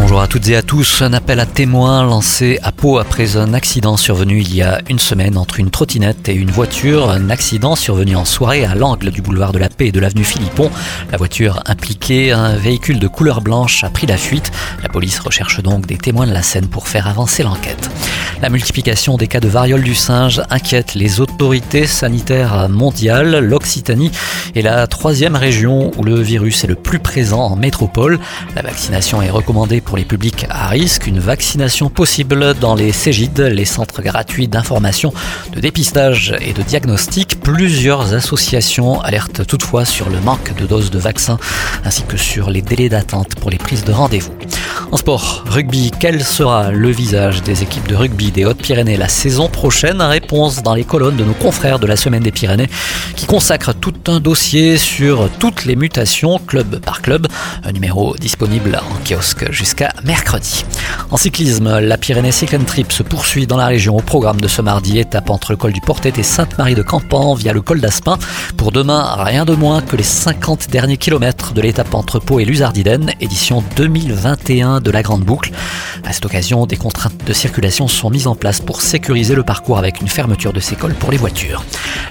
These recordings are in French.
Bonjour à toutes et à tous. Un appel à témoins lancé à Pau après un accident survenu il y a une semaine entre une trottinette et une voiture. Un accident survenu en soirée à l'angle du boulevard de la Paix et de l'avenue Philippon. La voiture impliquée, un véhicule de couleur blanche, a pris la fuite. La police recherche donc des témoins de la scène pour faire avancer l'enquête. La multiplication des cas de variole du singe inquiète les autorités sanitaires mondiales. L'Occitanie est la troisième région où le virus est le plus présent en métropole. La vaccination est recommandée pour les publics à risque. Une vaccination possible dans les CEGID, les centres gratuits d'information, de dépistage et de diagnostic. Plusieurs associations alertent toutefois sur le manque de doses de vaccins ainsi que sur les délais d'attente pour les prises de rendez-vous. En sport, rugby, quel sera le visage des équipes de rugby des Hautes-Pyrénées la saison prochaine? Réponse dans les colonnes de nos confrères de la Semaine des Pyrénées qui consacrent tout un dossier sur toutes les mutations, club par club. Un numéro disponible en kiosque jusqu'à mercredi. En cyclisme, la Pyrénées Cycling Trip se poursuit dans la région au programme de ce mardi, étape entre le col du Portet et Sainte-Marie de Campan via le col d'Aspin. Pour demain, rien de moins que les 50 derniers kilomètres de l'étape entre Pau et Luzardiden, édition 2021 de la Grande Boucle. À cette occasion, des contraintes de circulation sont mises en place pour sécuriser le parcours avec une fermeture de ces cols pour les voitures.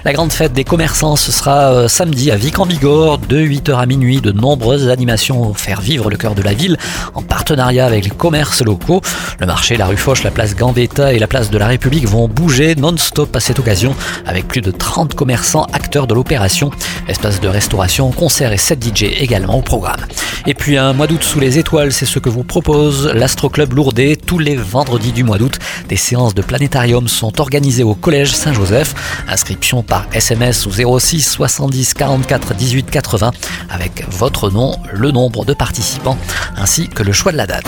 La grande fête des commerçants, ce sera euh, samedi à Vic-en-Bigorre, de 8h à minuit. De nombreuses animations pour faire vivre le cœur de la ville en partenariat avec les commerces locaux. Le marché, la rue Foch, la place Gambetta et la place de la République vont bouger non-stop à cette occasion avec plus de 30 commerçants acteurs de l'opération. Espace de restauration, concerts et 7 DJ également au programme. Et puis un mois d'août sous les étoiles, c'est ce que vous propose l'Astro Club Lourdes tous les vendredis du mois d'août. Des séances de planétarium sont organisées au Collège Saint-Joseph. Inscription par SMS au 06 70 44 18 80 avec votre nom, le nombre de participants ainsi que le choix de la date.